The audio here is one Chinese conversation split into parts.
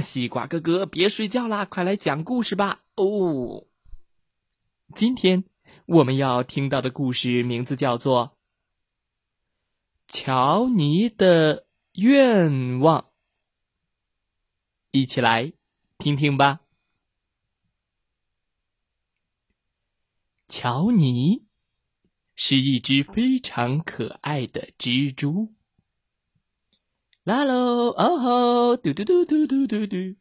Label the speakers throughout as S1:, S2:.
S1: 西瓜哥哥，别睡觉啦，快来讲故事吧！哦，今天我们要听到的故事名字叫做《乔尼的愿望》，一起来听听吧。乔尼是一只非常可爱的蜘蛛。啦喽，哦吼，嘟嘟嘟嘟嘟嘟嘟。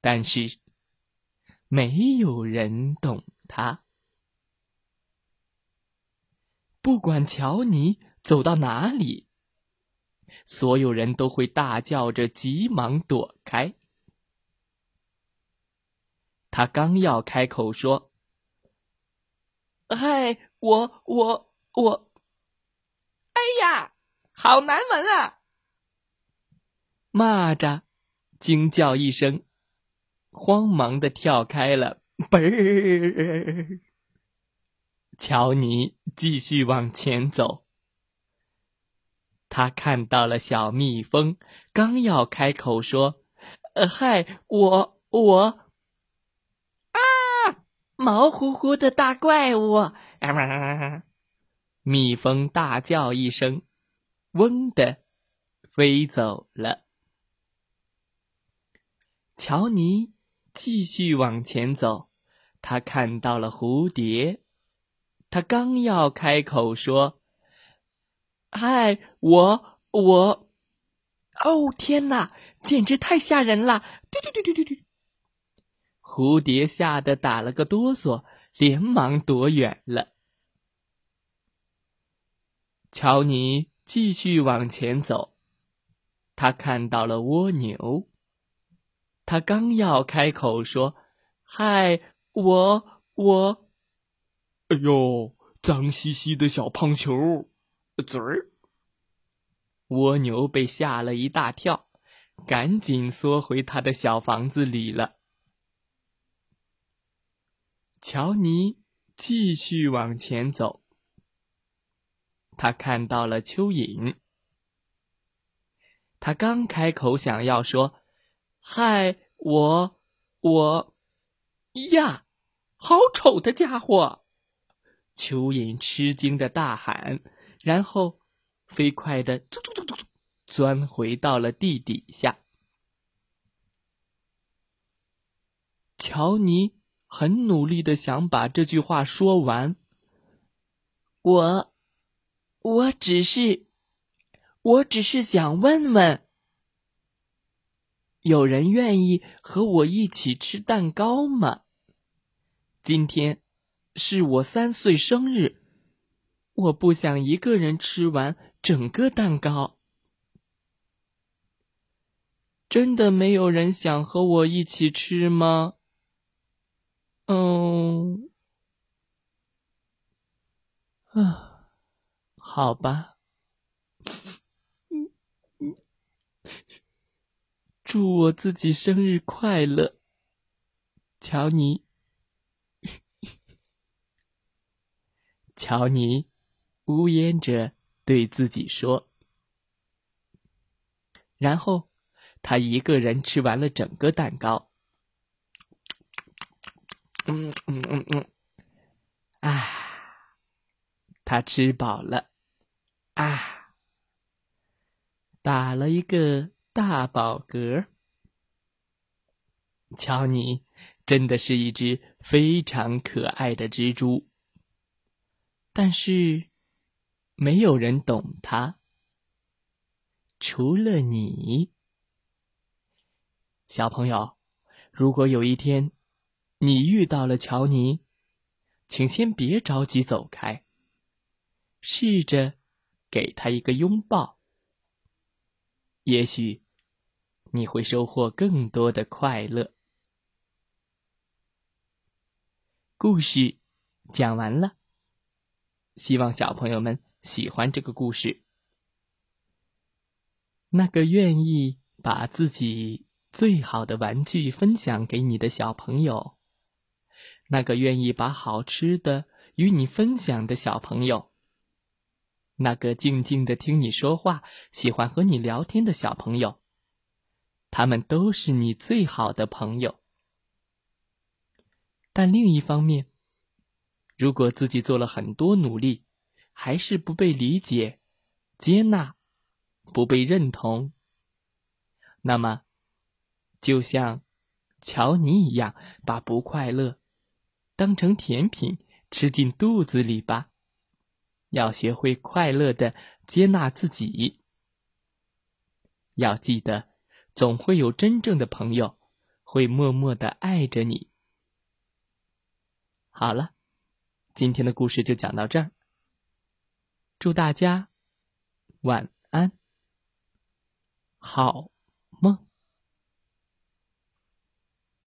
S1: 但是，没有人懂他。不管乔尼走到哪里，所有人都会大叫着，急忙躲开。他刚要开口说：“嗨，我我我，哎呀！”好难闻啊！蚂蚱惊叫一声，慌忙的跳开了。嘣儿！乔尼继续往前走。他看到了小蜜蜂，刚要开口说：“呃，嗨，我我啊，毛乎乎的大怪物！”蜜蜂大叫一声。嗡的，飞走了。乔尼继续往前走，他看到了蝴蝶。他刚要开口说：“嗨，我我……哦，天哪，简直太吓人了！”嘟嘟嘟嘟嘟嘟，蝴蝶吓得打了个哆嗦，连忙躲远了。乔尼。继续往前走，他看到了蜗牛。他刚要开口说：“嗨，我我……哎呦，脏兮兮的小胖球！”嘴儿，蜗牛被吓了一大跳，赶紧缩回他的小房子里了。乔尼继续往前走。他看到了蚯蚓。他刚开口想要说：“嗨，我我呀，好丑的家伙！”蚯蚓吃惊的大喊，然后飞快的钻钻钻钻钻回到了地底下。乔尼很努力的想把这句话说完。我。我只是，我只是想问问，有人愿意和我一起吃蛋糕吗？今天是我三岁生日，我不想一个人吃完整个蛋糕。真的没有人想和我一起吃吗？嗯，啊。好吧，嗯嗯，祝我自己生日快乐，乔尼。乔尼呜咽着对自己说，然后他一个人吃完了整个蛋糕。嗯嗯嗯嗯，啊，他吃饱了。啊！打了一个大饱嗝。乔尼真的是一只非常可爱的蜘蛛，但是没有人懂它，除了你，小朋友。如果有一天你遇到了乔尼，请先别着急走开，试着。给他一个拥抱，也许你会收获更多的快乐。故事讲完了，希望小朋友们喜欢这个故事。那个愿意把自己最好的玩具分享给你的小朋友，那个愿意把好吃的与你分享的小朋友，那个静静的听你说话、喜欢和你聊天的小朋友。他们都是你最好的朋友，但另一方面，如果自己做了很多努力，还是不被理解、接纳、不被认同，那么，就像乔尼一样，把不快乐当成甜品吃进肚子里吧。要学会快乐的接纳自己，要记得。总会有真正的朋友，会默默的爱着你。好了，今天的故事就讲到这儿。祝大家晚安，好